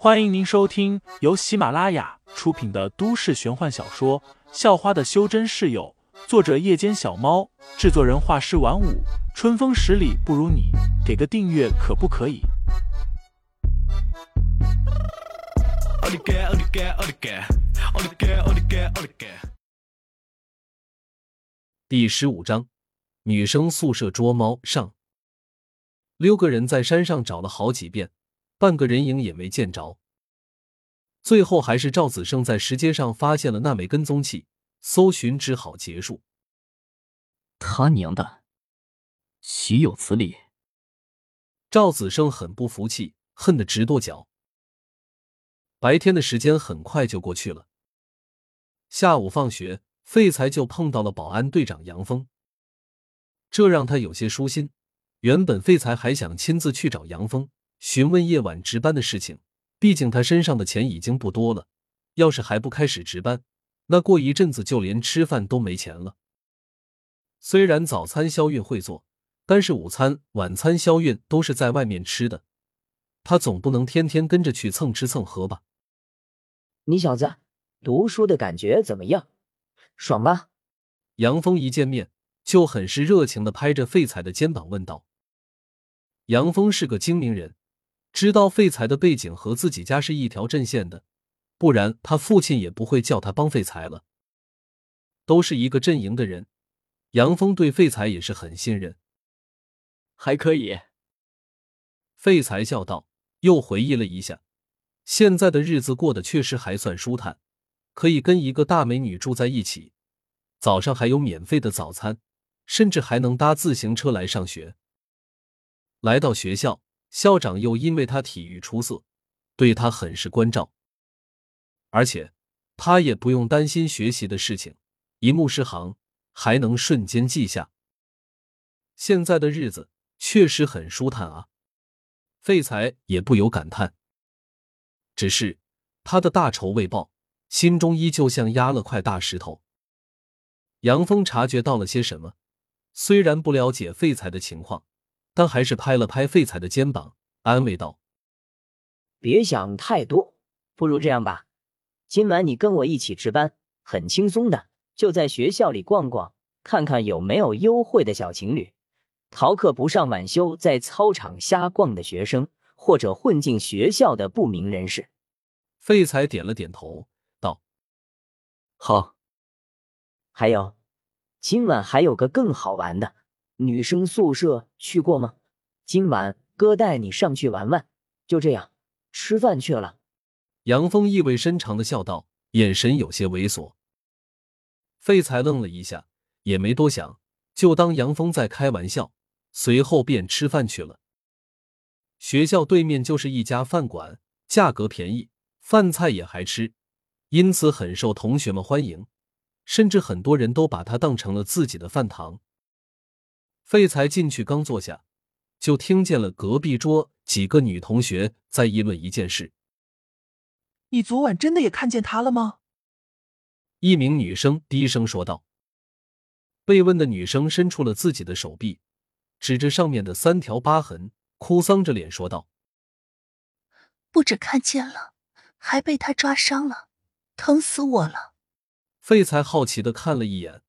欢迎您收听由喜马拉雅出品的都市玄幻小说《校花的修真室友》，作者：夜间小猫，制作人：画师晚舞，春风十里不如你，给个订阅可不可以？第十五章，女生宿舍捉猫上。六个人在山上找了好几遍。半个人影也没见着，最后还是赵子胜在石阶上发现了那枚跟踪器，搜寻只好结束。他娘的，岂有此理！赵子胜很不服气，恨得直跺脚。白天的时间很快就过去了，下午放学，废材就碰到了保安队长杨峰，这让他有些舒心。原本废材还想亲自去找杨峰。询问夜晚值班的事情，毕竟他身上的钱已经不多了，要是还不开始值班，那过一阵子就连吃饭都没钱了。虽然早餐肖运会做，但是午餐、晚餐肖运都是在外面吃的，他总不能天天跟着去蹭吃蹭喝吧？你小子读书的感觉怎么样？爽吧？杨峰一见面就很是热情的拍着废材的肩膀问道。杨峰是个精明人。知道废材的背景和自己家是一条阵线的，不然他父亲也不会叫他帮废材了。都是一个阵营的人，杨峰对废材也是很信任。还可以，废材笑道，又回忆了一下，现在的日子过得确实还算舒坦，可以跟一个大美女住在一起，早上还有免费的早餐，甚至还能搭自行车来上学。来到学校。校长又因为他体育出色，对他很是关照，而且他也不用担心学习的事情，一目十行，还能瞬间记下。现在的日子确实很舒坦啊！废材也不由感叹。只是他的大仇未报，心中依旧像压了块大石头。杨峰察觉到了些什么，虽然不了解废材的情况。但还是拍了拍废材的肩膀，安慰道：“别想太多，不如这样吧，今晚你跟我一起值班，很轻松的，就在学校里逛逛，看看有没有优惠的小情侣，逃课不上晚修，在操场瞎逛的学生，或者混进学校的不明人士。”废材点了点头，道：“好。还有，今晚还有个更好玩的。”女生宿舍去过吗？今晚哥带你上去玩玩。就这样，吃饭去了。杨峰意味深长的笑道，眼神有些猥琐。废材愣了一下，也没多想，就当杨峰在开玩笑，随后便吃饭去了。学校对面就是一家饭馆，价格便宜，饭菜也还吃，因此很受同学们欢迎，甚至很多人都把它当成了自己的饭堂。废材进去刚坐下，就听见了隔壁桌几个女同学在议论一件事。你昨晚真的也看见他了吗？一名女生低声说道。被问的女生伸出了自己的手臂，指着上面的三条疤痕，哭丧着脸说道：“不止看见了，还被他抓伤了，疼死我了。”废材好奇的看了一眼，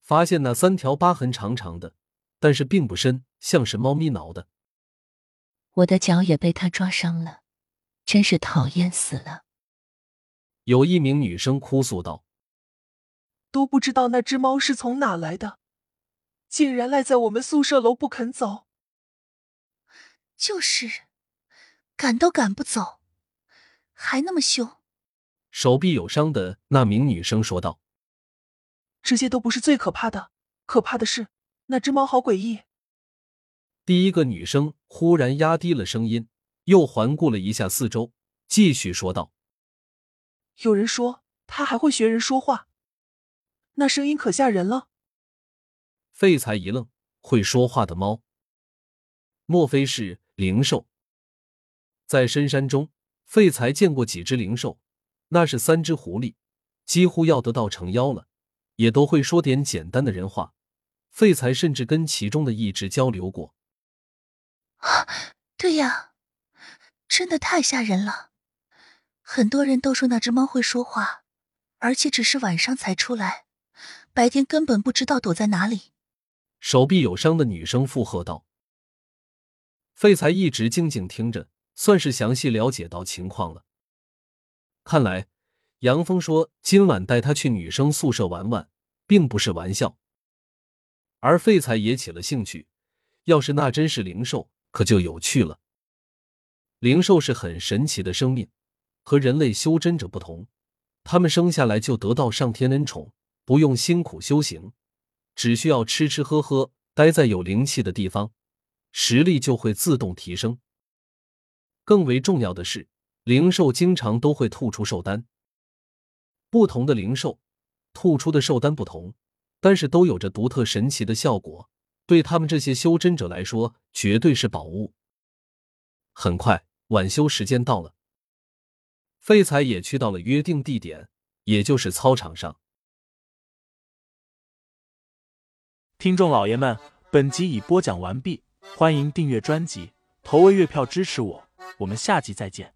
发现那三条疤痕长长的。但是并不深，像是猫咪挠的。我的脚也被他抓伤了，真是讨厌死了。有一名女生哭诉道：“都不知道那只猫是从哪来的，竟然赖在我们宿舍楼不肯走。就是，赶都赶不走，还那么凶。”手臂有伤的那名女生说道：“这些都不是最可怕的，可怕的是。”那只猫好诡异。第一个女生忽然压低了声音，又环顾了一下四周，继续说道：“有人说它还会学人说话，那声音可吓人了。”废材一愣，会说话的猫，莫非是灵兽？在深山中，废材见过几只灵兽，那是三只狐狸，几乎要得到成妖了，也都会说点简单的人话。废材甚至跟其中的一只交流过。啊，对呀，真的太吓人了！很多人都说那只猫会说话，而且只是晚上才出来，白天根本不知道躲在哪里。手臂有伤的女生附和道。废材一直静静听着，算是详细了解到情况了。看来杨峰说今晚带他去女生宿舍玩玩，并不是玩笑。而废材也起了兴趣，要是那真是灵兽，可就有趣了。灵兽是很神奇的生命，和人类修真者不同，他们生下来就得到上天恩宠，不用辛苦修行，只需要吃吃喝喝，待在有灵气的地方，实力就会自动提升。更为重要的是，灵兽经常都会吐出兽丹。不同的灵兽吐出的兽丹不同。但是都有着独特神奇的效果，对他们这些修真者来说，绝对是宝物。很快，晚修时间到了，废材也去到了约定地点，也就是操场上。听众老爷们，本集已播讲完毕，欢迎订阅专辑，投喂月票支持我，我们下集再见。